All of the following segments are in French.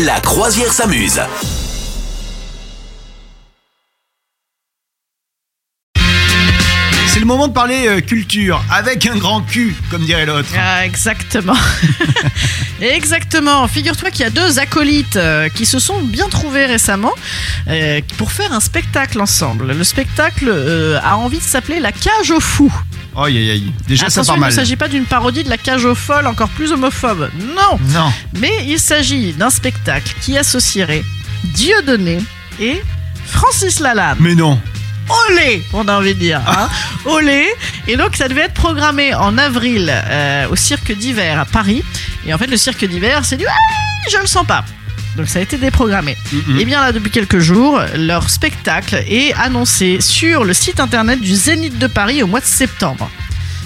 La croisière s'amuse. C'est le moment de parler euh, culture avec un grand cul, comme dirait l'autre. Ah, exactement. exactement. Figure-toi qu'il y a deux acolytes euh, qui se sont bien trouvés récemment euh, pour faire un spectacle ensemble. Le spectacle a envie de s'appeler La cage aux fous. Aïe aïe aïe. Déjà ça Attention, part il ne mal. s'agit pas d'une parodie de La cage aux folles, encore plus homophobe. Non. Non. Mais il s'agit d'un spectacle qui associerait Dieudonné et Francis Lalanne. Mais non. Olé, on a envie de dire. Hein Olé. Et donc, ça devait être programmé en avril euh, au cirque d'hiver à Paris. Et en fait, le cirque d'hiver, c'est du Ah, je le sens pas. Donc, ça a été déprogrammé. Mhm. Et bien là, depuis quelques jours, leur spectacle est annoncé sur le site internet du Zénith de Paris au mois de septembre.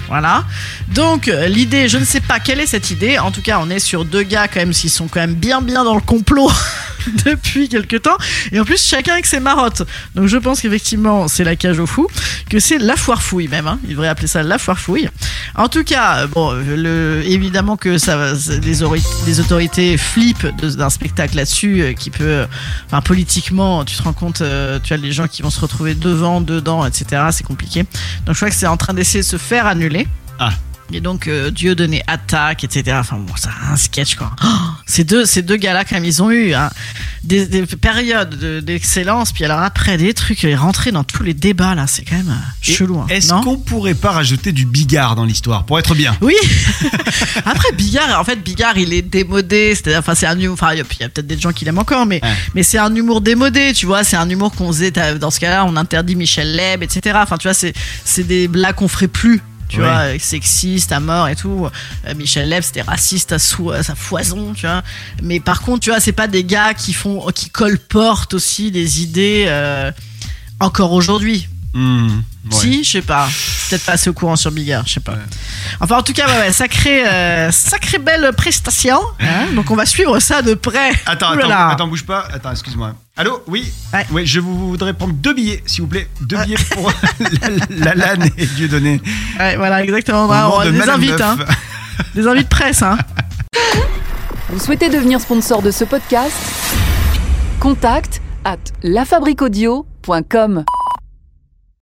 Voilà. Donc l'idée, je ne sais pas quelle est cette idée. En tout cas, on est sur deux gars quand même qui sont quand même bien bien dans le complot depuis quelques temps. Et en plus, chacun avec ses marottes. Donc je pense qu'effectivement, c'est la cage au fou, que c'est la foire fouille même. Hein. Il devrait appeler ça la foire fouille. En tout cas, bon, le, évidemment que ça, va- les, les autorités flippent d'un spectacle là-dessus euh, qui peut, euh, enfin politiquement, tu te rends compte, euh, tu as les gens qui vont se retrouver devant, dedans, etc. C'est compliqué. Donc je crois que c'est en train d'essayer de se faire annuler. Ah. Et donc euh, Dieu donné attaque, etc. Enfin bon, c'est un sketch quoi. Oh, ces deux, ces deux gars-là quand même, ils ont eu hein, des, des périodes de- d'excellence. Puis alors après des trucs, euh, rentrer dans tous les débats là, c'est quand même euh, Et chelou. hein, Est-ce qu'on pourrait pas rajouter du bigard dans l'histoire pour être bien? Oui. Après Bigard, en fait Bigard, il est démodé. C'est-à-dire, enfin c'est un humour. Enfin il y a, peut-être des gens qui l'aiment encore, mais Ouais. mais c'est un humour démodé. Tu vois, c'est un humour qu'on faisait. Dans ce cas-là, on interdit Michel Leb, etc. Enfin tu vois, c'est c'est des blagues qu'on ferait plus. Tu vois, sexiste à mort et tout. Euh, Michel Leb, c'était raciste à, sou- à sa foison, tu vois. Mais par contre, tu vois, c'est pas des gars qui font, qui colportent aussi des idées euh, encore aujourd'hui. Hmm, ouais. Si, je sais pas. Peut-être pas assez au courant sur Bigard, je sais pas. Ouais. Enfin, en tout cas, ouais, ouais, sacrée, euh, belle prestation. hein. Donc, on va suivre ça de près. Attends, attends, attends, bouge pas. Attends, excuse-moi. Allô? Oui? Oui, je vous voudrais prendre deux billets, s'il vous plaît. Deux billets pour la, la LAN et Dieudonné. Ouais, voilà, exactement. On de des Madame invites, hein. Des invites presse, hein. Vous souhaitez devenir sponsor de ce podcast? Contact à lafabriquaudio.com.